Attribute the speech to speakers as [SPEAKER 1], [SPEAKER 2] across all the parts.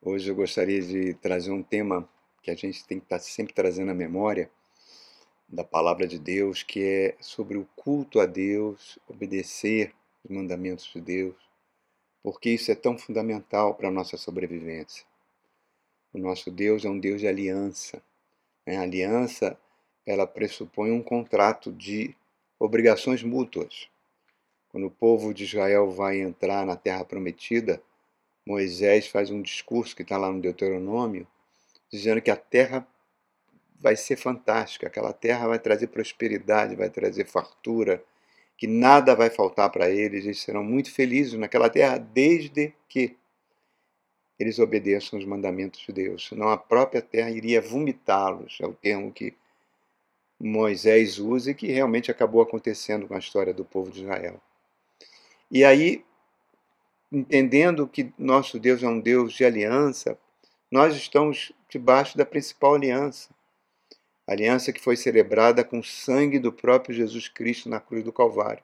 [SPEAKER 1] Hoje eu gostaria de trazer um tema que a gente tem que estar sempre trazendo à memória da palavra de Deus, que é sobre o culto a Deus, obedecer os mandamentos de Deus, porque isso é tão fundamental para a nossa sobrevivência. O nosso Deus é um Deus de aliança. Né? A aliança ela pressupõe um contrato de obrigações mútuas. Quando o povo de Israel vai entrar na terra prometida, Moisés faz um discurso que está lá no Deuteronômio, dizendo que a terra vai ser fantástica, aquela terra vai trazer prosperidade, vai trazer fartura, que nada vai faltar para eles, eles serão muito felizes naquela terra, desde que eles obedeçam os mandamentos de Deus, senão a própria terra iria vomitá-los, é o termo que Moisés usa e que realmente acabou acontecendo com a história do povo de Israel. E aí entendendo que nosso Deus é um Deus de aliança, nós estamos debaixo da principal aliança. Aliança que foi celebrada com o sangue do próprio Jesus Cristo na cruz do Calvário.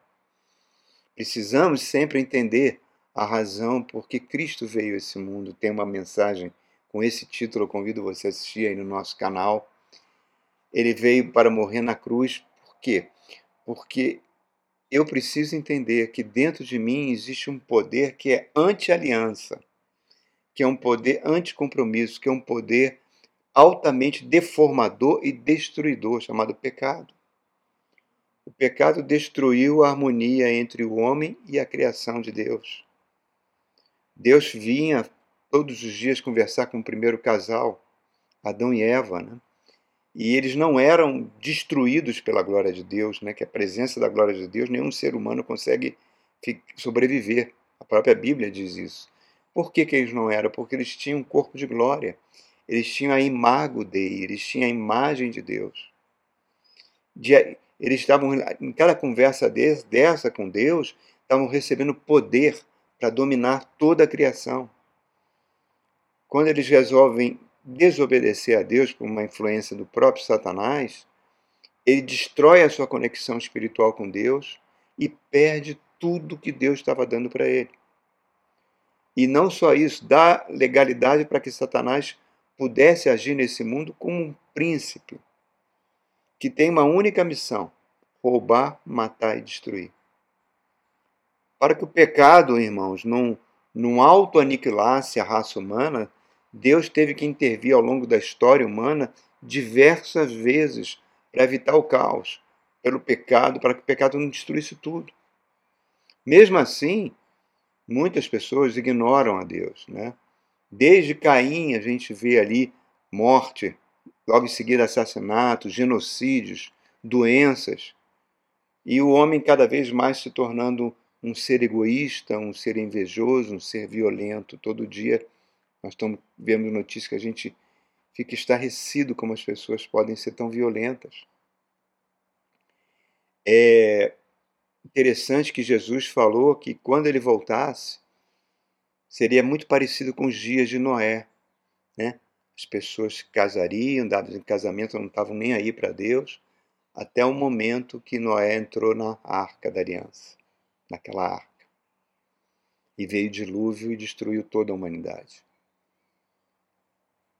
[SPEAKER 1] Precisamos sempre entender a razão por que Cristo veio a esse mundo. Tem uma mensagem com esse título, eu convido você a assistir aí no nosso canal. Ele veio para morrer na cruz, por quê? Porque eu preciso entender que dentro de mim existe um poder que é anti-aliança, que é um poder anti-compromisso, que é um poder altamente deformador e destruidor, chamado pecado. O pecado destruiu a harmonia entre o homem e a criação de Deus. Deus vinha todos os dias conversar com o primeiro casal, Adão e Eva, né? E eles não eram destruídos pela glória de Deus, né? que a presença da glória de Deus, nenhum ser humano consegue sobreviver. A própria Bíblia diz isso. Por que, que eles não eram? Porque eles tinham um corpo de glória. Eles tinham a imago eles tinham a imagem de Deus. De, eles estavam, em cada conversa desse, dessa com Deus, estavam recebendo poder para dominar toda a criação. Quando eles resolvem desobedecer a Deus por uma influência do próprio Satanás, ele destrói a sua conexão espiritual com Deus e perde tudo que Deus estava dando para ele. E não só isso, dá legalidade para que Satanás pudesse agir nesse mundo como um príncipe que tem uma única missão: roubar, matar e destruir. Para que o pecado, irmãos, não, não auto-aniquilasse a raça humana, Deus teve que intervir ao longo da história humana diversas vezes para evitar o caos, pelo pecado, para que o pecado não destruísse tudo. Mesmo assim, muitas pessoas ignoram a Deus. Né? Desde Caim, a gente vê ali morte, logo em seguida assassinatos, genocídios, doenças, e o homem cada vez mais se tornando um ser egoísta, um ser invejoso, um ser violento, todo dia nós estamos vendo notícias que a gente fica estarrecido como as pessoas podem ser tão violentas. É interessante que Jesus falou que quando ele voltasse, seria muito parecido com os dias de Noé. Né? As pessoas casariam, dados em casamento, não estavam nem aí para Deus, até o momento que Noé entrou na arca da aliança, naquela arca. E veio dilúvio e destruiu toda a humanidade.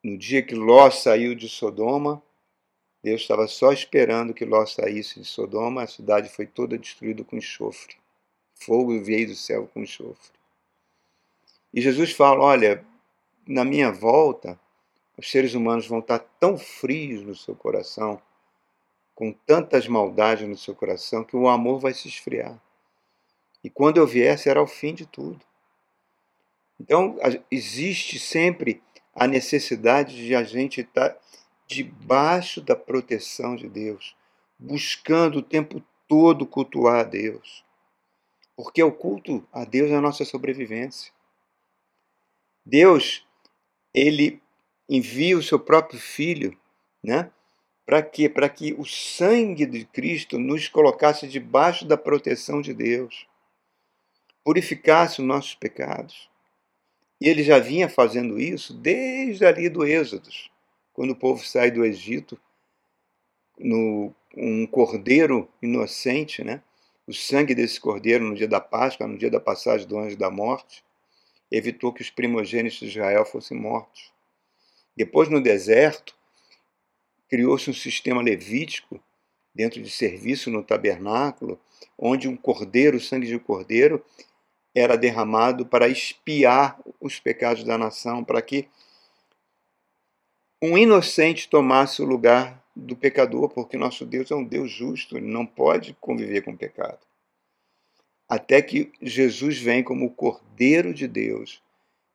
[SPEAKER 1] No dia que Ló saiu de Sodoma, Deus estava só esperando que Ló saísse de Sodoma, a cidade foi toda destruída com enxofre. Fogo veio do céu com enxofre. E Jesus fala: Olha, na minha volta, os seres humanos vão estar tão frios no seu coração, com tantas maldades no seu coração, que o amor vai se esfriar. E quando eu vier, será o fim de tudo. Então, existe sempre a necessidade de a gente estar debaixo da proteção de Deus, buscando o tempo todo cultuar a Deus. Porque o culto a Deus é a nossa sobrevivência. Deus, ele envia o seu próprio filho, né? Para quê? Para que o sangue de Cristo nos colocasse debaixo da proteção de Deus, purificasse os nossos pecados. E ele já vinha fazendo isso desde ali do Êxodo, quando o povo sai do Egito, no, um cordeiro inocente, né? o sangue desse cordeiro no dia da Páscoa, no dia da passagem do anjo da morte, evitou que os primogênitos de Israel fossem mortos. Depois, no deserto, criou-se um sistema levítico dentro de serviço no tabernáculo, onde um cordeiro, o sangue de um cordeiro, era derramado para expiar os pecados da nação, para que um inocente tomasse o lugar do pecador, porque nosso Deus é um Deus justo, ele não pode conviver com o pecado. Até que Jesus vem como o Cordeiro de Deus,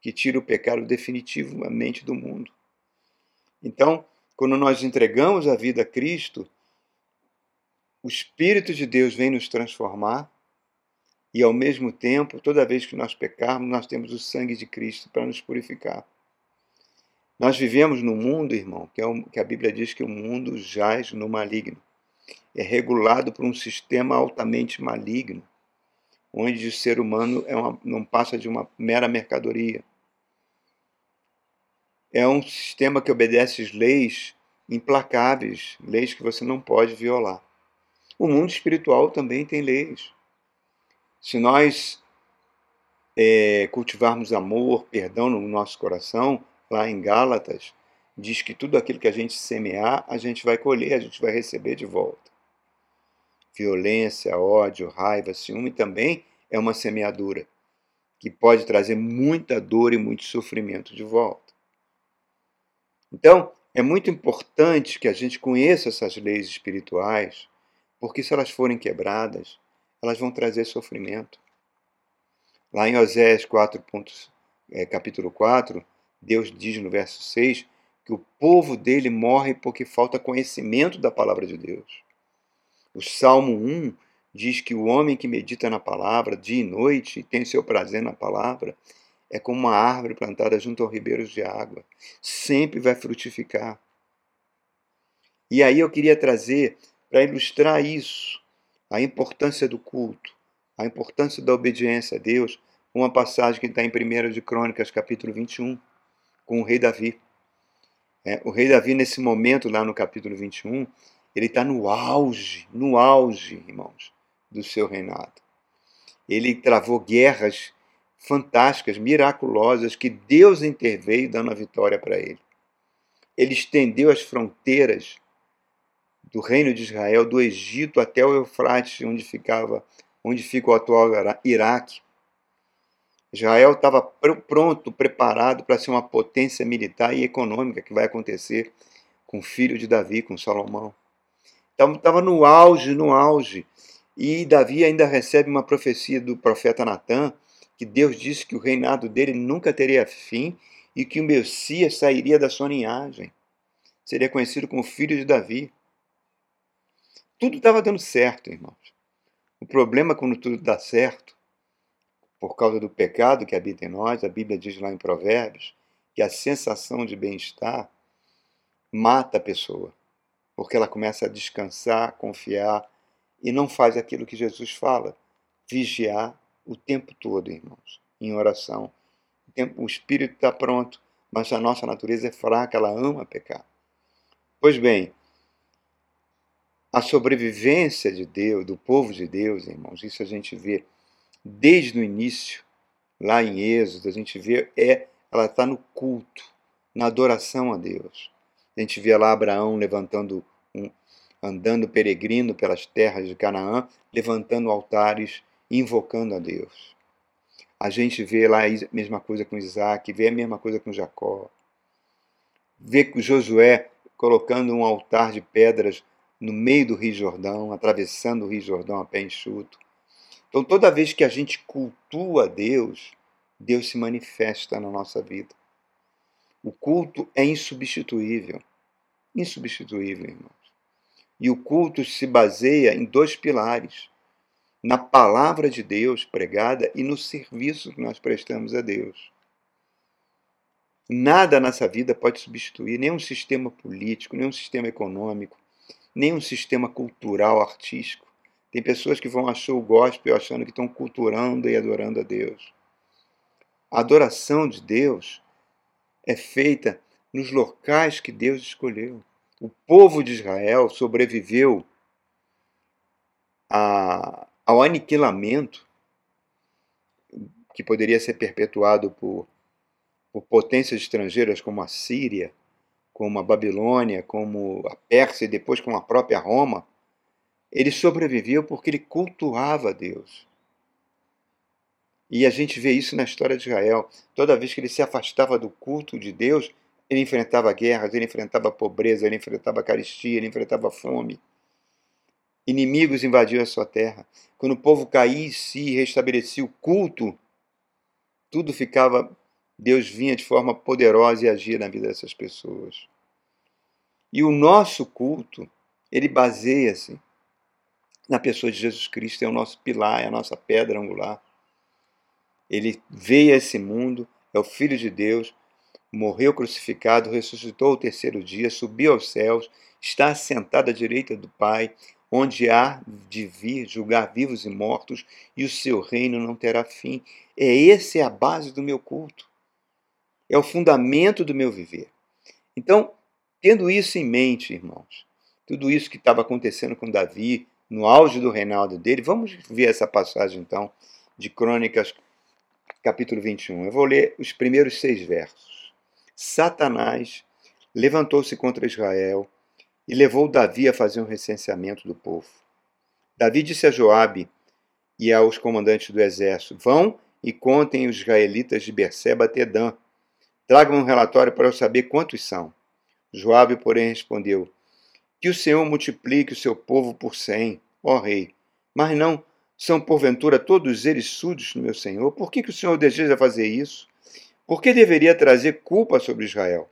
[SPEAKER 1] que tira o pecado definitivamente do mundo. Então, quando nós entregamos a vida a Cristo, o Espírito de Deus vem nos transformar e, ao mesmo tempo, toda vez que nós pecarmos, nós temos o sangue de Cristo para nos purificar. Nós vivemos num mundo, irmão, que, é um, que a Bíblia diz que o mundo jaz no maligno. É regulado por um sistema altamente maligno, onde o ser humano é uma, não passa de uma mera mercadoria. É um sistema que obedece leis implacáveis, leis que você não pode violar. O mundo espiritual também tem leis. Se nós é, cultivarmos amor, perdão no nosso coração, lá em Gálatas, diz que tudo aquilo que a gente semear, a gente vai colher, a gente vai receber de volta. Violência, ódio, raiva, ciúme também é uma semeadura que pode trazer muita dor e muito sofrimento de volta. Então, é muito importante que a gente conheça essas leis espirituais, porque se elas forem quebradas, elas vão trazer sofrimento. Lá em Oséias 4, é, capítulo 4, Deus diz no verso 6 que o povo dele morre porque falta conhecimento da palavra de Deus. O Salmo 1 diz que o homem que medita na palavra dia e noite e tem seu prazer na palavra é como uma árvore plantada junto aos ribeiros de água. Sempre vai frutificar. E aí eu queria trazer, para ilustrar isso, a importância do culto, a importância da obediência a Deus, uma passagem que está em 1 de Crônicas, capítulo 21 com o rei Davi. É, o rei Davi, nesse momento, lá no capítulo 21, ele está no auge, no auge, irmãos, do seu reinado. Ele travou guerras fantásticas, miraculosas, que Deus interveio dando a vitória para ele. Ele estendeu as fronteiras do reino de Israel, do Egito até o Eufrates, onde ficava, onde fica o atual Iraque. Israel estava pronto, preparado para ser uma potência militar e econômica que vai acontecer com o filho de Davi, com Salomão. Então estava no auge, no auge. E Davi ainda recebe uma profecia do profeta Natan, que Deus disse que o reinado dele nunca teria fim e que o Messias sairia da sua linhagem. Seria conhecido como filho de Davi. Tudo estava dando certo, irmãos. O problema quando tudo dá certo por causa do pecado que habita em nós, a Bíblia diz lá em Provérbios que a sensação de bem-estar mata a pessoa, porque ela começa a descansar, confiar e não faz aquilo que Jesus fala, vigiar o tempo todo, irmãos, em oração. O, o espírito está pronto, mas a nossa natureza é fraca, ela ama pecar. Pois bem, a sobrevivência de Deus, do povo de Deus, irmãos, isso a gente vê desde o início, lá em Êxodo, a gente vê é ela está no culto, na adoração a Deus. A gente vê lá Abraão levantando um, andando peregrino pelas terras de Canaã, levantando altares, invocando a Deus. A gente vê lá a mesma coisa com Isaac, vê a mesma coisa com Jacó. Vê Josué colocando um altar de pedras no meio do Rio Jordão, atravessando o Rio Jordão a pé enxuto. Então, toda vez que a gente cultua Deus, Deus se manifesta na nossa vida. O culto é insubstituível. Insubstituível, irmãos. E o culto se baseia em dois pilares: na palavra de Deus pregada e no serviço que nós prestamos a Deus. Nada nessa vida pode substituir nenhum sistema político, nenhum sistema econômico, nenhum sistema cultural, artístico tem pessoas que vão achar o gospel achando que estão culturando e adorando a Deus. A adoração de Deus é feita nos locais que Deus escolheu. O povo de Israel sobreviveu a, ao aniquilamento que poderia ser perpetuado por, por potências estrangeiras como a Síria, como a Babilônia, como a Pérsia e depois como a própria Roma, ele sobreviveu porque ele cultuava Deus. E a gente vê isso na história de Israel. Toda vez que ele se afastava do culto de Deus, ele enfrentava guerras, ele enfrentava pobreza, ele enfrentava caristia, ele enfrentava fome. Inimigos invadiam a sua terra. Quando o povo caía em si e restabelecia o culto, tudo ficava. Deus vinha de forma poderosa e agia na vida dessas pessoas. E o nosso culto, ele baseia-se na pessoa de Jesus Cristo, é o nosso pilar, é a nossa pedra angular. Ele veio a esse mundo, é o Filho de Deus, morreu crucificado, ressuscitou ao terceiro dia, subiu aos céus, está assentado à direita do Pai, onde há de vir julgar vivos e mortos, e o seu reino não terá fim. É essa é a base do meu culto. É o fundamento do meu viver. Então, tendo isso em mente, irmãos, tudo isso que estava acontecendo com Davi, no auge do reinado dele, vamos ver essa passagem então de Crônicas capítulo 21. Eu vou ler os primeiros seis versos. Satanás levantou-se contra Israel e levou Davi a fazer um recenseamento do povo. Davi disse a Joabe e aos comandantes do exército: Vão e contem os israelitas de Berseba até Dan. Tragam um relatório para eu saber quantos são. Joabe, porém, respondeu: Que o Senhor multiplique o seu povo por cem, ó rei. Mas não são porventura todos eles súditos do meu Senhor? Por que, que o Senhor deseja fazer isso? Por que deveria trazer culpa sobre Israel?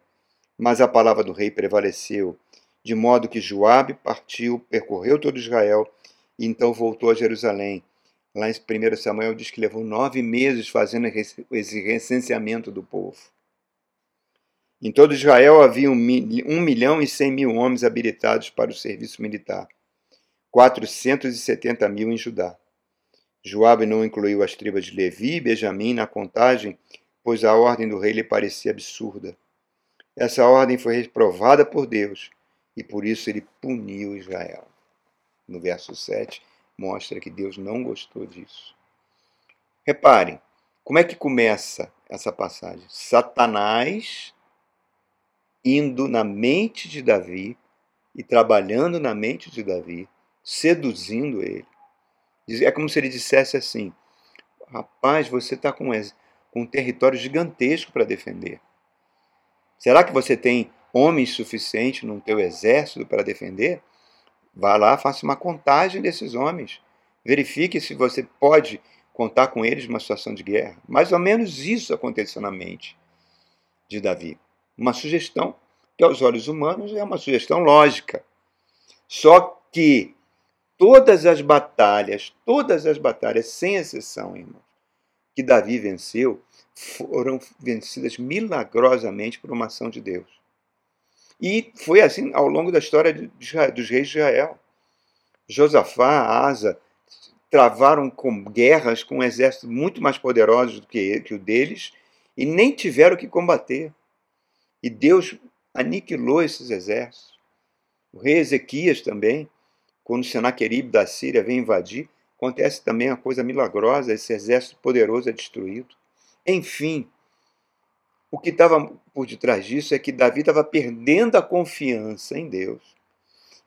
[SPEAKER 1] Mas a palavra do rei prevaleceu, de modo que Joabe partiu, percorreu todo Israel e então voltou a Jerusalém. Lá em 1 Samuel diz que levou nove meses fazendo esse recenseamento do povo. Em todo Israel havia um milhão e cem mil homens habilitados para o serviço militar, 470 mil em Judá. Joabe não incluiu as tribos de Levi e Benjamim na contagem, pois a ordem do rei lhe parecia absurda. Essa ordem foi reprovada por Deus e por isso ele puniu Israel. No verso 7 mostra que Deus não gostou disso. Reparem, como é que começa essa passagem? Satanás indo na mente de Davi e trabalhando na mente de Davi, seduzindo ele. É como se ele dissesse assim: Rapaz, você está com, um território gigantesco para defender. Será que você tem homens suficientes no teu exército para defender? Vá lá, faça uma contagem desses homens. Verifique se você pode contar com eles numa situação de guerra. Mais ou menos isso aconteceu na mente de Davi. Uma sugestão que, aos olhos humanos, é uma sugestão lógica. Só que todas as batalhas, todas as batalhas, sem exceção, irmãos, que Davi venceu, foram vencidas milagrosamente por uma ação de Deus. E foi assim ao longo da história dos reis de Israel. Josafá, Asa, travaram com guerras com um exército muito mais poderosos do que, que o deles e nem tiveram que combater. E Deus aniquilou esses exércitos. O rei Ezequias também quando Senaqueribe da Síria vem invadir, acontece também uma coisa milagrosa, esse exército poderoso é destruído. Enfim, o que estava por detrás disso é que Davi estava perdendo a confiança em Deus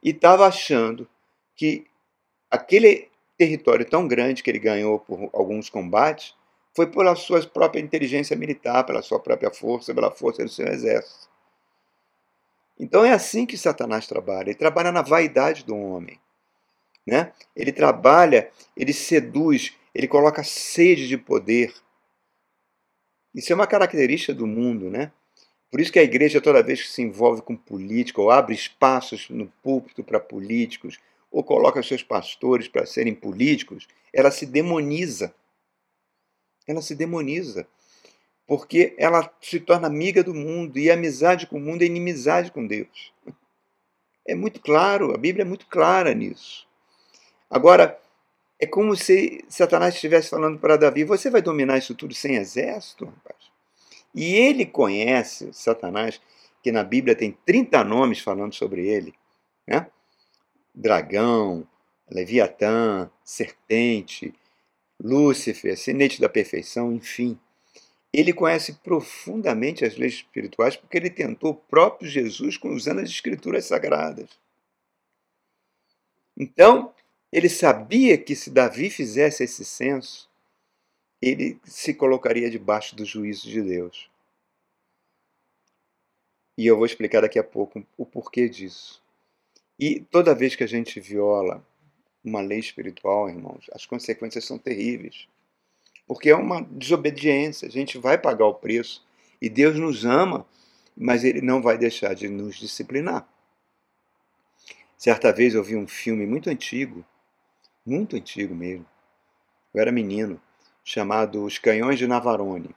[SPEAKER 1] e estava achando que aquele território tão grande que ele ganhou por alguns combates foi pela sua própria inteligência militar, pela sua própria força, pela força do seu exército. Então é assim que Satanás trabalha. Ele trabalha na vaidade do homem. Né? Ele trabalha, ele seduz, ele coloca sede de poder. Isso é uma característica do mundo, né? Por isso que a igreja, toda vez que se envolve com política, ou abre espaços no púlpito para políticos, ou coloca seus pastores para serem políticos, ela se demoniza. Ela se demoniza. Porque ela se torna amiga do mundo, e amizade com o mundo é inimizade com Deus. É muito claro, a Bíblia é muito clara nisso. Agora, é como se Satanás estivesse falando para Davi: você vai dominar isso tudo sem exército, rapaz? E ele conhece, Satanás, que na Bíblia tem 30 nomes falando sobre ele: né? dragão, Leviatã, serpente, Lúcifer, sinete da perfeição, enfim. Ele conhece profundamente as leis espirituais porque ele tentou o próprio Jesus usando as escrituras sagradas. Então, ele sabia que se Davi fizesse esse censo, ele se colocaria debaixo do juízo de Deus. E eu vou explicar daqui a pouco o porquê disso. E toda vez que a gente viola uma lei espiritual, irmãos, as consequências são terríveis. Porque é uma desobediência, a gente vai pagar o preço. E Deus nos ama, mas Ele não vai deixar de nos disciplinar. Certa vez eu vi um filme muito antigo, muito antigo mesmo. Eu era menino, chamado Os Canhões de Navarone.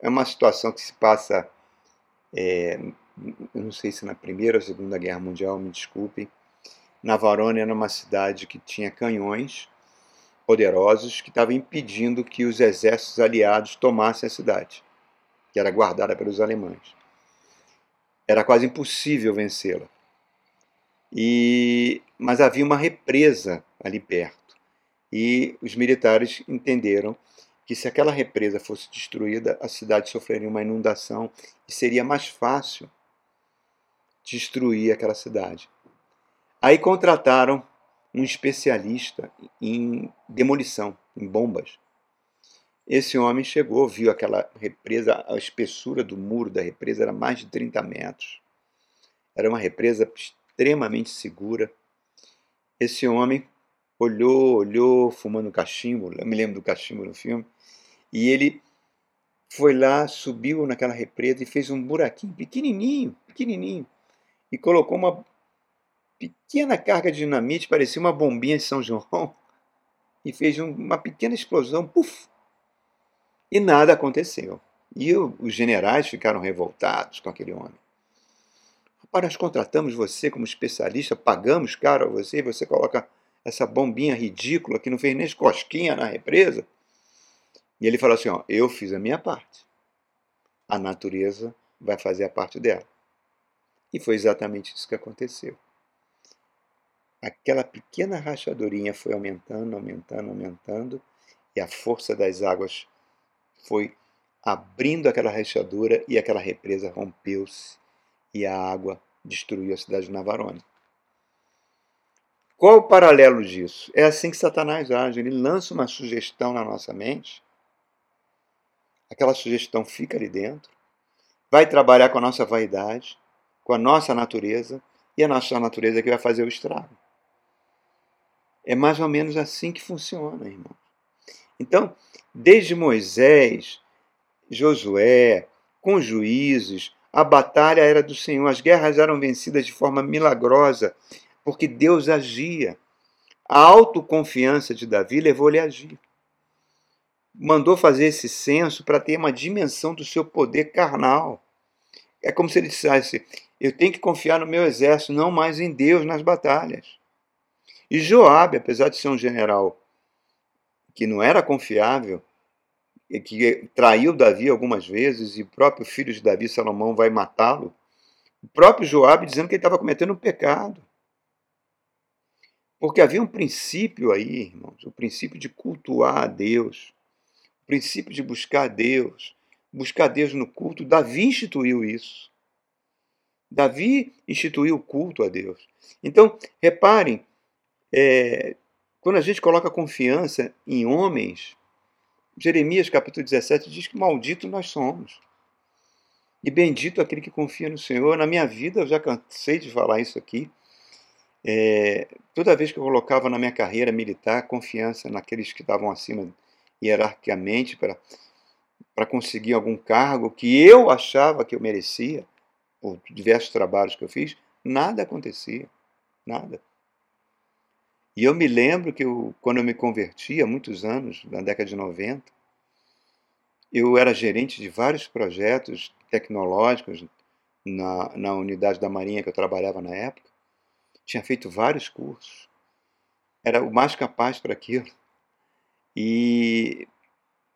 [SPEAKER 1] É uma situação que se passa, é, não sei se na Primeira ou Segunda Guerra Mundial, me desculpem. Navarone era uma cidade que tinha canhões poderosos que estavam impedindo que os exércitos aliados tomassem a cidade, que era guardada pelos alemães. Era quase impossível vencê-la. E mas havia uma represa ali perto. E os militares entenderam que se aquela represa fosse destruída, a cidade sofreria uma inundação e seria mais fácil destruir aquela cidade. Aí contrataram um especialista em demolição, em bombas. Esse homem chegou, viu aquela represa, a espessura do muro da represa era mais de 30 metros. Era uma represa extremamente segura. Esse homem olhou, olhou, fumando cachimbo, eu me lembro do cachimbo no filme, e ele foi lá, subiu naquela represa e fez um buraquinho pequenininho, pequenininho, e colocou uma pequena carga de dinamite, parecia uma bombinha de São João, e fez uma pequena explosão, puf! E nada aconteceu. E os generais ficaram revoltados com aquele homem. Rapaz, nós contratamos você como especialista, pagamos caro a você, e você coloca essa bombinha ridícula que não fez nem cosquinha na represa. E ele falou assim: ó, eu fiz a minha parte. A natureza vai fazer a parte dela. E foi exatamente isso que aconteceu aquela pequena rachadurinha foi aumentando, aumentando, aumentando, e a força das águas foi abrindo aquela rachadura e aquela represa rompeu-se e a água destruiu a cidade de Navarone. Qual o paralelo disso? É assim que Satanás age. Ele lança uma sugestão na nossa mente, aquela sugestão fica ali dentro, vai trabalhar com a nossa vaidade, com a nossa natureza, e a nossa natureza é que vai fazer o estrago. É mais ou menos assim que funciona, irmão. Então, desde Moisés, Josué, com juízes, a batalha era do Senhor, as guerras eram vencidas de forma milagrosa, porque Deus agia. A autoconfiança de Davi levou-lhe a agir. Mandou fazer esse censo para ter uma dimensão do seu poder carnal. É como se ele dissesse: Eu tenho que confiar no meu exército, não mais em Deus nas batalhas. E Joabe, apesar de ser um general que não era confiável, e que traiu Davi algumas vezes, e o próprio filho de Davi, Salomão, vai matá-lo, o próprio Joabe dizendo que ele estava cometendo um pecado. Porque havia um princípio aí, irmãos, o princípio de cultuar a Deus, o princípio de buscar a Deus, buscar Deus no culto. Davi instituiu isso. Davi instituiu o culto a Deus. Então, reparem é, quando a gente coloca confiança em homens, Jeremias capítulo 17 diz que maldito nós somos. E bendito aquele que confia no Senhor. Na minha vida, eu já cansei de falar isso aqui. É, toda vez que eu colocava na minha carreira militar confiança naqueles que estavam acima hierarquicamente para conseguir algum cargo que eu achava que eu merecia, por diversos trabalhos que eu fiz, nada acontecia. Nada. E eu me lembro que eu, quando eu me converti, há muitos anos, na década de 90, eu era gerente de vários projetos tecnológicos na, na unidade da Marinha que eu trabalhava na época. Tinha feito vários cursos. Era o mais capaz para aquilo. E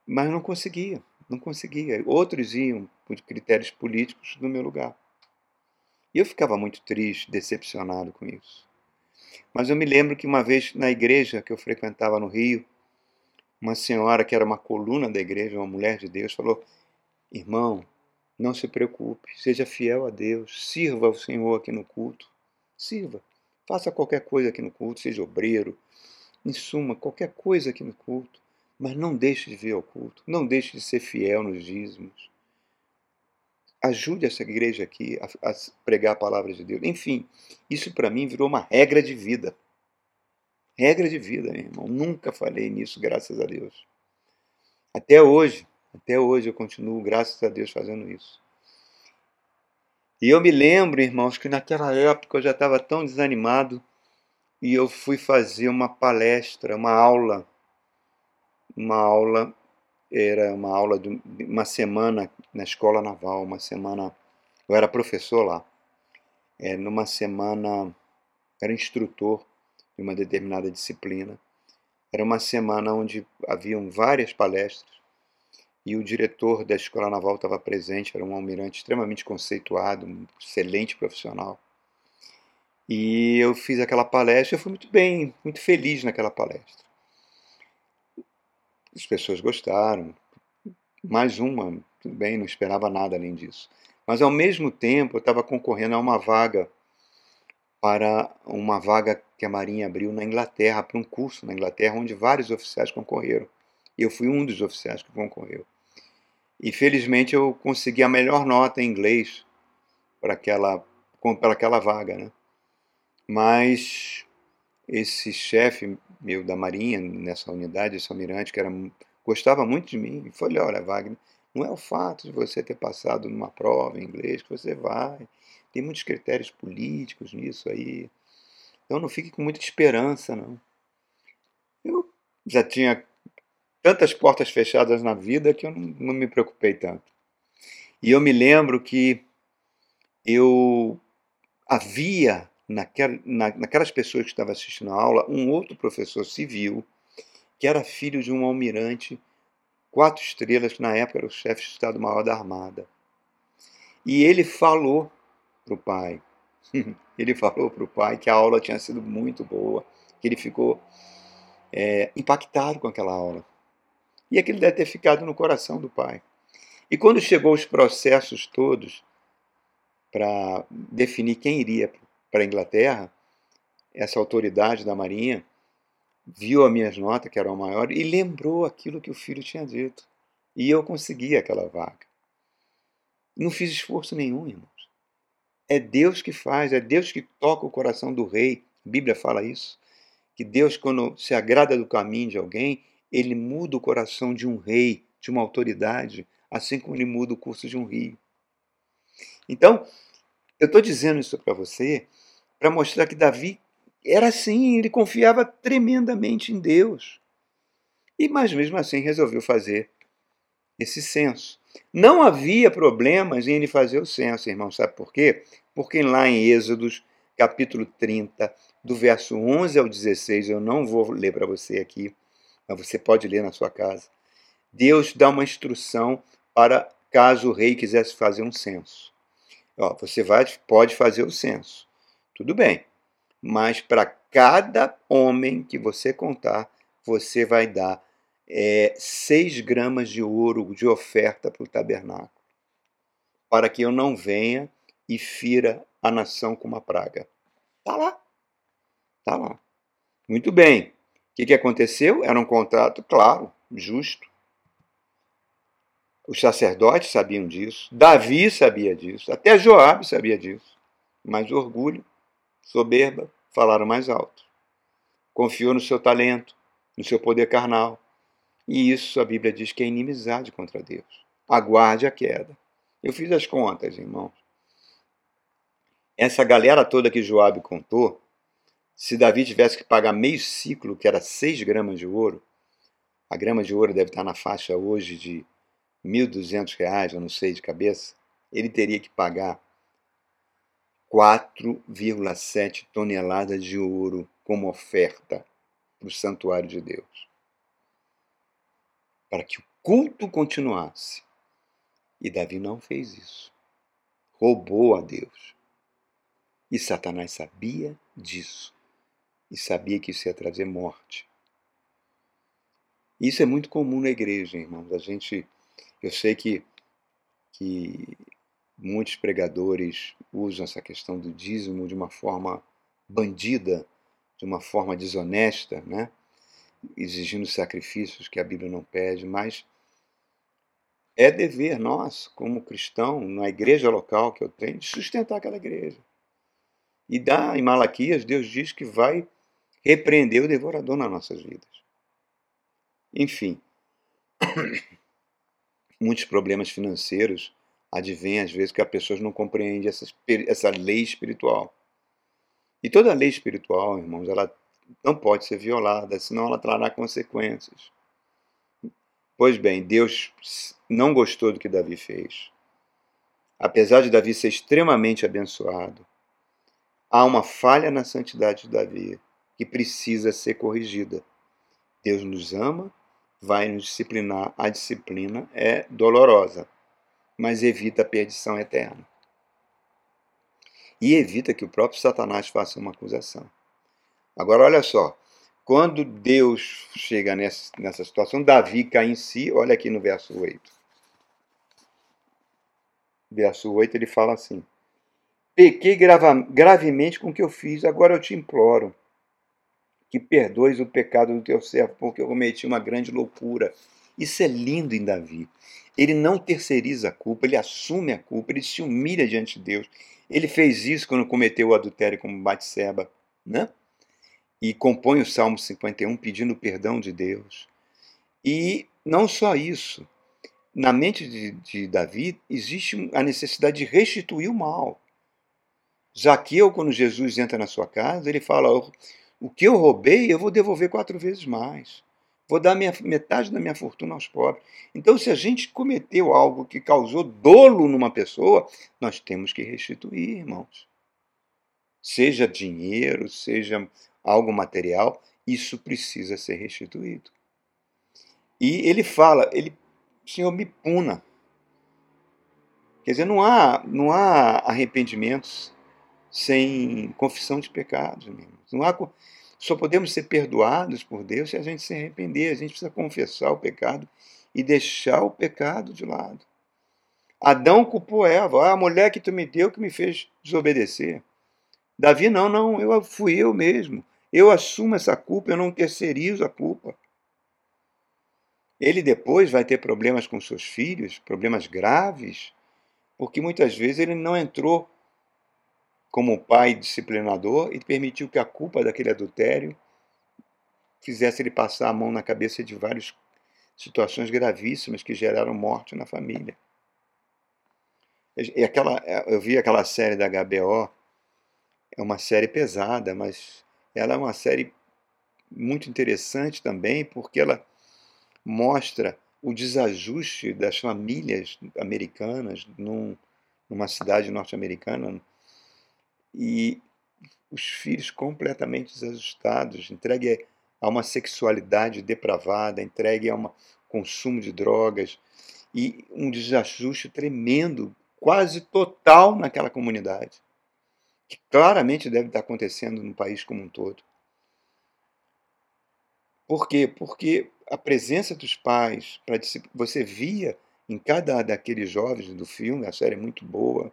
[SPEAKER 1] mas não conseguia, não conseguia. Outros iam por critérios políticos no meu lugar. E eu ficava muito triste, decepcionado com isso. Mas eu me lembro que uma vez na igreja que eu frequentava no Rio, uma senhora que era uma coluna da igreja, uma mulher de Deus, falou: Irmão, não se preocupe, seja fiel a Deus, sirva ao Senhor aqui no culto, sirva, faça qualquer coisa aqui no culto, seja obreiro, em suma, qualquer coisa aqui no culto, mas não deixe de vir ao culto, não deixe de ser fiel nos dízimos. Ajude essa igreja aqui a, a pregar a palavra de Deus. Enfim, isso para mim virou uma regra de vida. Regra de vida, meu irmão. Nunca falei nisso, graças a Deus. Até hoje, até hoje eu continuo, graças a Deus, fazendo isso. E eu me lembro, irmãos, que naquela época eu já estava tão desanimado e eu fui fazer uma palestra, uma aula, uma aula, era uma aula de uma semana na escola naval, uma semana, eu era professor lá, é, numa semana, era instrutor de uma determinada disciplina. Era uma semana onde haviam várias palestras e o diretor da Escola Naval estava presente, era um almirante extremamente conceituado, um excelente profissional. E eu fiz aquela palestra, eu fui muito bem, muito feliz naquela palestra. As pessoas gostaram. Mais uma, tudo bem, não esperava nada além disso. Mas ao mesmo tempo eu estava concorrendo a uma vaga para uma vaga que a Marinha abriu na Inglaterra, para um curso na Inglaterra, onde vários oficiais concorreram. Eu fui um dos oficiais que concorreu. E felizmente eu consegui a melhor nota em inglês para aquela, para aquela vaga. Né? Mas esse chefe meu da Marinha, nessa unidade, esse almirante, que era, gostava muito de mim, falou: Olha, Wagner, não é o fato de você ter passado numa prova em inglês que você vai tem muitos critérios políticos nisso aí. Então não fique com muita esperança, não. Eu já tinha tantas portas fechadas na vida que eu não, não me preocupei tanto. E eu me lembro que eu havia naquel, na, naquelas pessoas que estavam assistindo a aula um outro professor civil que era filho de um almirante quatro estrelas na época era o chefe de Estado-Maior da Armada. E ele falou para o pai. ele falou para o pai que a aula tinha sido muito boa, que ele ficou é, impactado com aquela aula. E aquilo deve ter ficado no coração do pai. E quando chegou os processos todos para definir quem iria para a Inglaterra, essa autoridade da Marinha viu as minhas notas, que eram maiores, e lembrou aquilo que o filho tinha dito. E eu consegui aquela vaga. Não fiz esforço nenhum, irmão. É Deus que faz, é Deus que toca o coração do rei. A Bíblia fala isso. Que Deus, quando se agrada do caminho de alguém, ele muda o coração de um rei, de uma autoridade, assim como ele muda o curso de um rio. Então, eu estou dizendo isso para você para mostrar que Davi era assim, ele confiava tremendamente em Deus. E mas mesmo assim resolveu fazer esse censo. Não havia problemas em ele fazer o censo, irmão, sabe por quê? Porque lá em Êxodos, capítulo 30, do verso 11 ao 16, eu não vou ler para você aqui, mas você pode ler na sua casa. Deus dá uma instrução para caso o rei quisesse fazer um censo. Ó, você vai, pode fazer o censo. Tudo bem. Mas para cada homem que você contar, você vai dar é, seis gramas de ouro de oferta para o tabernáculo, para que eu não venha e fira a nação com uma praga. Está lá. Está lá. Muito bem. O que, que aconteceu? Era um contrato, claro, justo. Os sacerdotes sabiam disso, Davi sabia disso, até Joabe sabia disso. Mas orgulho, soberba, falaram mais alto. Confiou no seu talento, no seu poder carnal. E isso a Bíblia diz que é inimizade contra Deus. Aguarde a queda. Eu fiz as contas, irmãos essa galera toda que Joabe contou, se Davi tivesse que pagar meio ciclo, que era 6 gramas de ouro, a grama de ouro deve estar na faixa hoje de R$ 1.200, eu não sei de cabeça, ele teria que pagar 4,7 toneladas de ouro como oferta para o santuário de Deus. Para que o culto continuasse. E Davi não fez isso. Roubou a Deus. E Satanás sabia disso. E sabia que isso ia trazer morte. Isso é muito comum na igreja, irmãos. A gente, eu sei que, que muitos pregadores usam essa questão do dízimo de uma forma bandida, de uma forma desonesta, né? exigindo sacrifícios que a Bíblia não pede, mas é dever nosso, como cristão, na igreja local que eu tenho, de sustentar aquela igreja. E dá, em Malaquias, Deus diz que vai repreender o devorador nas nossas vidas. Enfim, muitos problemas financeiros advêm às vezes que as pessoas não compreendem essa, essa lei espiritual. E toda lei espiritual, irmãos, ela não pode ser violada, senão ela trará consequências. Pois bem, Deus não gostou do que Davi fez. Apesar de Davi ser extremamente abençoado, há uma falha na santidade de Davi que precisa ser corrigida. Deus nos ama, vai nos disciplinar. A disciplina é dolorosa, mas evita a perdição eterna. E evita que o próprio Satanás faça uma acusação. Agora, olha só. Quando Deus chega nessa, nessa situação, Davi cai em si, olha aqui no verso 8. Verso 8 ele fala assim: Pequei grava, gravemente com o que eu fiz, agora eu te imploro que perdoes o pecado do teu servo, porque eu cometi uma grande loucura. Isso é lindo em Davi. Ele não terceiriza a culpa, ele assume a culpa, ele se humilha diante de Deus. Ele fez isso quando cometeu o adultério com Batseba, né? E compõe o Salmo 51 pedindo perdão de Deus. E não só isso. Na mente de, de Davi existe a necessidade de restituir o mal. Zaqueu, quando Jesus entra na sua casa, ele fala: O que eu roubei, eu vou devolver quatro vezes mais. Vou dar minha, metade da minha fortuna aos pobres. Então, se a gente cometeu algo que causou dolo numa pessoa, nós temos que restituir, irmãos. Seja dinheiro, seja algo material, isso precisa ser restituído. E ele fala, ele, Senhor, me puna. Quer dizer, não há, não há arrependimentos sem confissão de pecados. Não há, só podemos ser perdoados por Deus se a gente se arrepender. A gente precisa confessar o pecado e deixar o pecado de lado. Adão culpou Eva. Ah, a mulher que tu me deu que me fez desobedecer. Davi, não, não, eu fui eu mesmo. Eu assumo essa culpa, eu não terceirizo a culpa. Ele depois vai ter problemas com seus filhos, problemas graves, porque muitas vezes ele não entrou como pai disciplinador e permitiu que a culpa daquele adultério fizesse ele passar a mão na cabeça de várias situações gravíssimas que geraram morte na família. E aquela, eu vi aquela série da HBO, é uma série pesada, mas ela é uma série muito interessante também, porque ela mostra o desajuste das famílias americanas num, numa cidade norte-americana, e os filhos completamente desajustados, entregue a uma sexualidade depravada, entregue a um consumo de drogas e um desajuste tremendo, quase total naquela comunidade, que claramente deve estar acontecendo no país como um todo. Por quê? Porque a presença dos pais, você via em cada daqueles jovens do filme, a série é muito boa,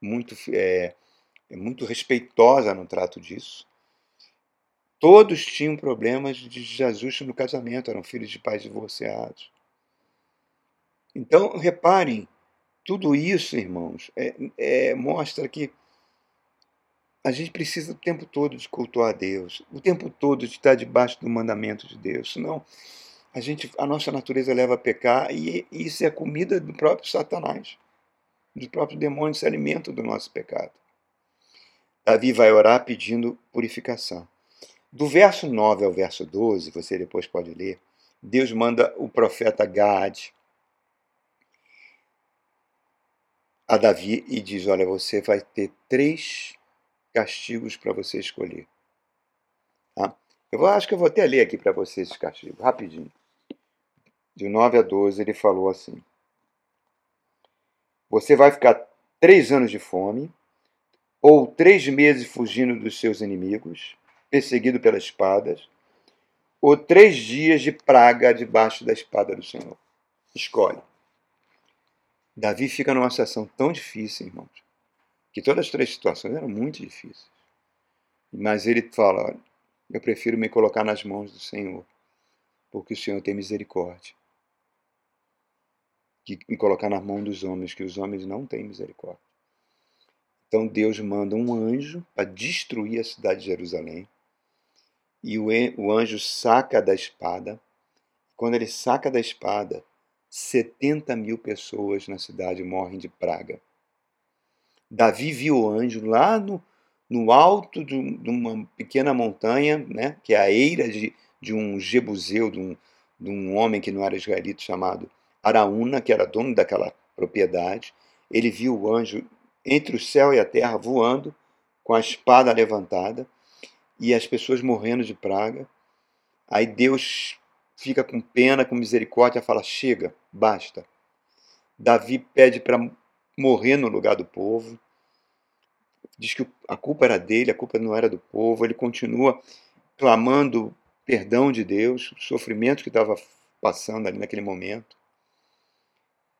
[SPEAKER 1] muito é, é muito respeitosa no trato disso. Todos tinham problemas de desajuste no casamento, eram filhos de pais divorciados. Então, reparem, tudo isso, irmãos, é, é, mostra que a gente precisa o tempo todo de cultuar a Deus, o tempo todo de estar debaixo do mandamento de Deus, senão a, gente, a nossa natureza leva a pecar e isso é comida do próprio Satanás, do próprio demônio, se alimenta do nosso pecado. Davi vai orar pedindo purificação. Do verso 9 ao verso 12, você depois pode ler, Deus manda o profeta Gad a Davi e diz: Olha, você vai ter três castigos para você escolher. Tá? Eu acho que eu vou até ler aqui para vocês esses castigos, rapidinho. De 9 a 12, ele falou assim: Você vai ficar três anos de fome, ou três meses fugindo dos seus inimigos, perseguido pelas espadas, ou três dias de praga debaixo da espada do Senhor. Escolhe. Davi fica numa situação tão difícil, irmãos, que todas as três situações eram muito difíceis. Mas ele fala: olha, eu prefiro me colocar nas mãos do Senhor, porque o Senhor tem misericórdia. Que me colocar nas mãos dos homens, que os homens não têm misericórdia. Então Deus manda um anjo para destruir a cidade de Jerusalém. E o anjo saca da espada. Quando ele saca da espada, 70 mil pessoas na cidade morrem de praga. Davi viu o anjo lá no, no alto de, uma pequena montanha, né, que é a eira de, de um jebuseu, de um, de um homem que não era israelita chamado Araúna, que era dono daquela propriedade. Ele viu o anjo entre o céu e a terra voando, com a espada levantada, e as pessoas morrendo de praga. Aí Deus fica com pena, com misericórdia, fala: chega, basta. Davi pede para morrer no lugar do povo diz que a culpa era dele, a culpa não era do povo. Ele continua clamando perdão de Deus, o sofrimento que estava passando ali naquele momento.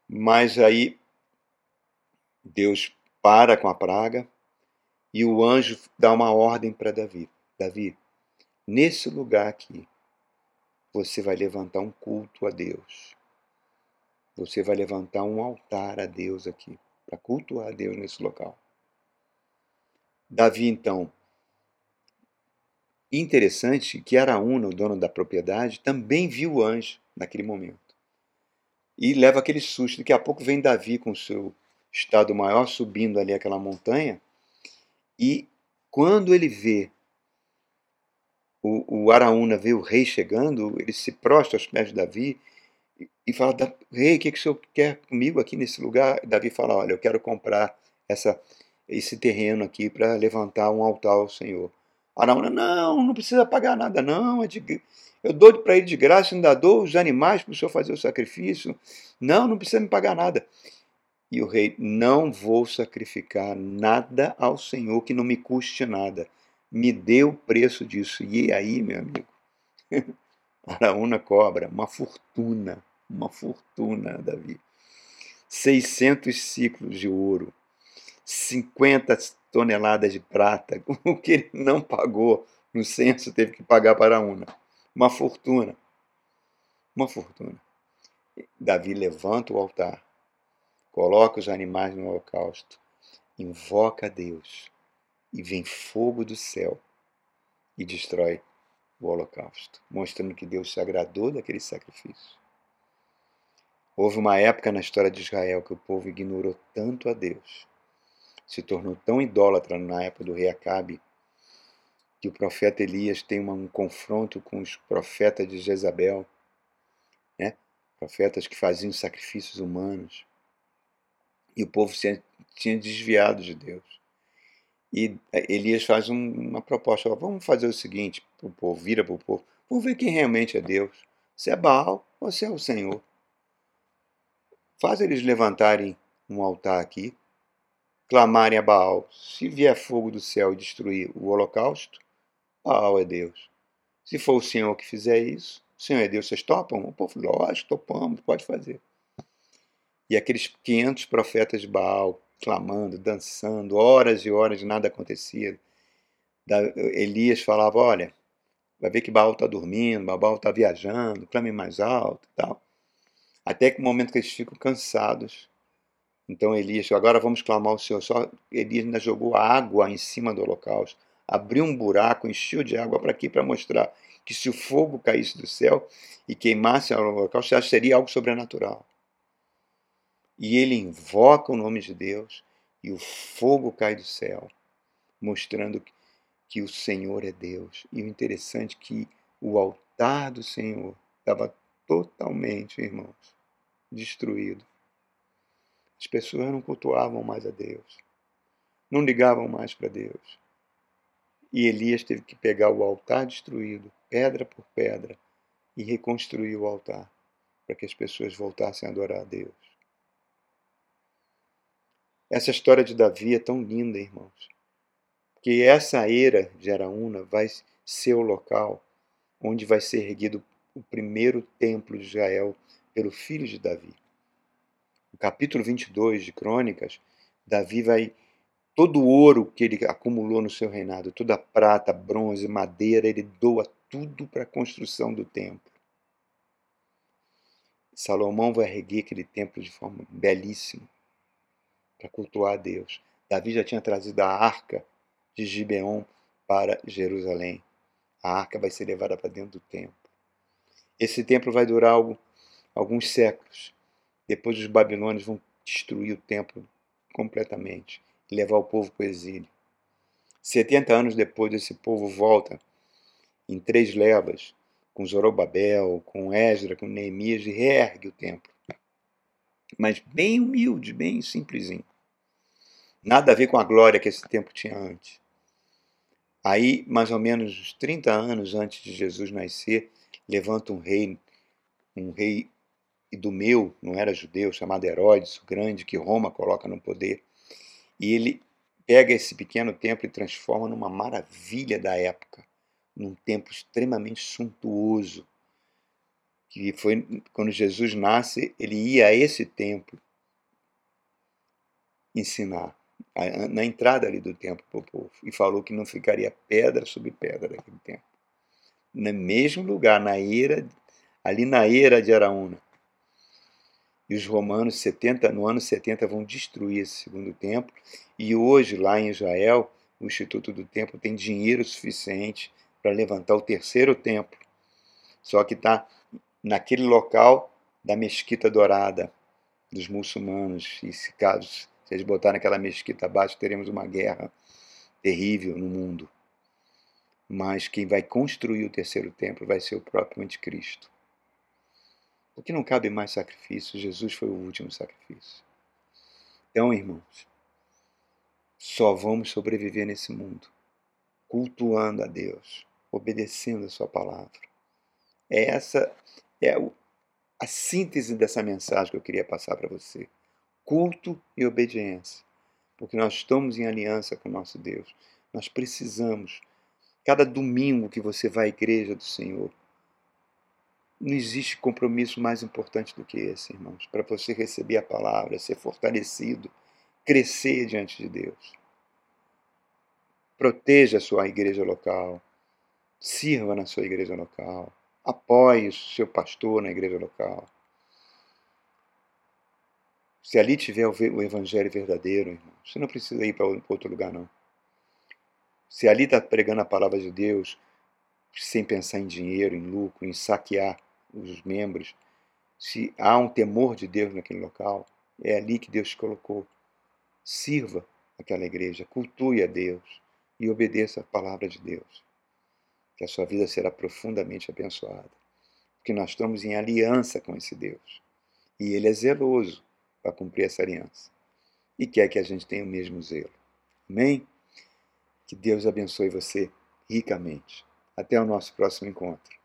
[SPEAKER 1] Mas aí Deus para com a praga e o anjo dá uma ordem para Davi: Davi, nesse lugar aqui, você vai levantar um culto a Deus. Você vai levantar um altar a Deus aqui, para cultuar a Deus nesse local. Davi, então, interessante que Araúna, o dono da propriedade, também viu o anjo naquele momento. E leva aquele susto. Daqui a pouco vem Davi com o seu estado maior subindo ali aquela montanha. E quando ele vê o, o Araúna, vê o rei chegando, ele se prostra aos pés de Davi e, fala: Rei, o que, que o senhor quer comigo aqui nesse lugar? Davi fala: Olha, eu quero comprar essa esse terreno aqui para levantar um altar ao Senhor. Araúna, não, não precisa pagar nada, não. É de, eu dou para ele de graça, ainda dou os animais para o senhor fazer o sacrifício. Não, não precisa me pagar nada. E o rei, não vou sacrificar nada ao Senhor que não me custe nada. Me dê o preço disso. E aí, meu amigo, Araúna cobra uma fortuna, uma fortuna, Davi. 600 ciclos de ouro, 50 toneladas de prata, o que ele não pagou no censo, teve que pagar para a UNA. Uma fortuna. Uma fortuna. Davi levanta o altar, coloca os animais no holocausto, invoca a Deus e vem fogo do céu e destrói o holocausto, mostrando que Deus se agradou daquele sacrifício. Houve uma época na história de Israel que o povo ignorou tanto a Deus se tornou tão idólatra na época do rei Acabe que o profeta Elias tem um confronto com os profetas de Jezabel, né? profetas que faziam sacrifícios humanos. E o povo tinha desviado de Deus. E eh, Elias faz uma proposta: vamos fazer o seguinte para o povo, vira para o povo, vamos ver quem realmente é Deus. Se é Baal ou se é o Senhor. Faz eles levantarem um altar aqui, clamarem a Baal. Se vier fogo do céu e destruir o holocausto, Baal é Deus. Se for o Senhor que fizer isso, o Senhor é Deus, vocês topam? O povo, lógico, topamos, pode fazer. E aqueles 500 profetas de Baal clamando, dançando, horas e horas, nada acontecia. Elias falava: Olha, vai ver que Baal está dormindo, Baal está viajando, clame mais alto tal. Até que o momento que eles ficam cansados, então Elias, agora vamos clamar ao Senhor. Só Elias ainda jogou água em cima do holocausto, abriu um buraco, encheu de água para aqui para mostrar que se o fogo caísse do céu e queimasse o holocausto, já seria algo sobrenatural. E ele invoca o nome de Deus e o fogo cai do céu, mostrando que o Senhor é Deus. E o interessante é que o altar do Senhor estava totalmente, irmãos, destruído. As pessoas não cultuavam mais a Deus, não ligavam mais para Deus. E Elias teve que pegar o altar destruído, pedra por pedra, e reconstruir o altar, para que as pessoas voltassem a adorar a Deus. Essa história de Davi é tão linda, irmãos, que essa era de Araúna vai ser o local onde vai ser erguido o primeiro templo de Israel pelo filho de Davi. No capítulo 22 de Crônicas, Davi vai todo o ouro que ele acumulou no seu reinado, toda a prata, bronze, madeira, ele doa tudo para a construção do templo. Salomão vai erguer aquele templo de forma belíssima para cultuar a Deus. Davi já tinha trazido a arca de Gibeon para Jerusalém. A arca vai ser levada para dentro do templo. Esse templo vai durar alguns séculos. Depois os babilônios vão destruir o templo completamente e levar o povo para o exílio. 70 anos depois, esse povo volta em três levas com Zorobabel, com Esdra, com Neemias, e reergue o templo. Mas bem humilde, bem simplesinho. Nada a ver com a glória que esse templo tinha antes. Aí, mais ou menos uns 30 anos antes de Jesus nascer, levanta um rei, um rei idumeu, não era judeu, chamado Herodes, o grande, que Roma coloca no poder. E ele pega esse pequeno templo e transforma numa maravilha da época num templo extremamente suntuoso, que foi quando Jesus nasce, ele ia a esse templo ensinar, na entrada ali do templo para o povo, e falou que não ficaria pedra sobre pedra naquele templo. No mesmo lugar, na eira, ali na eira de Araúna. E os romanos 70, no ano 70 vão destruir esse segundo templo, e hoje lá em Israel, o Instituto do Templo tem dinheiro suficiente para levantar o terceiro templo. Só que está naquele local da mesquita dourada dos muçulmanos. E se caso se eles botarem aquela mesquita abaixo, teremos uma guerra terrível no mundo. Mas quem vai construir o terceiro templo vai ser o próprio anticristo. Porque não cabe mais sacrifício, Jesus foi o último sacrifício. Então, irmãos, só vamos sobreviver nesse mundo cultuando a Deus, obedecendo a sua palavra. É essa é a síntese dessa mensagem que eu queria passar para você. Culto e obediência. Porque nós estamos em aliança com o nosso Deus. Nós precisamos. Cada domingo que você vai à igreja do Senhor, não existe compromisso mais importante do que esse, irmãos, para você receber a palavra, ser fortalecido, crescer diante de Deus. Proteja a sua igreja local, Sirva na sua igreja local. Apoie o seu pastor na igreja local. Se ali tiver o evangelho verdadeiro, irmão, você não precisa ir para outro lugar, não. Se ali está pregando a palavra de Deus, sem pensar em dinheiro, em lucro, em saquear os membros, se há um temor de Deus naquele local, é ali que Deus te colocou. Sirva aquela igreja, cultue a Deus e obedeça a palavra de Deus que a sua vida será profundamente abençoada. Porque nós estamos em aliança com esse Deus. E Ele é zeloso para cumprir essa aliança. E quer que a gente tenha o mesmo zelo. Amém? Que Deus abençoe você ricamente. Até o nosso próximo encontro.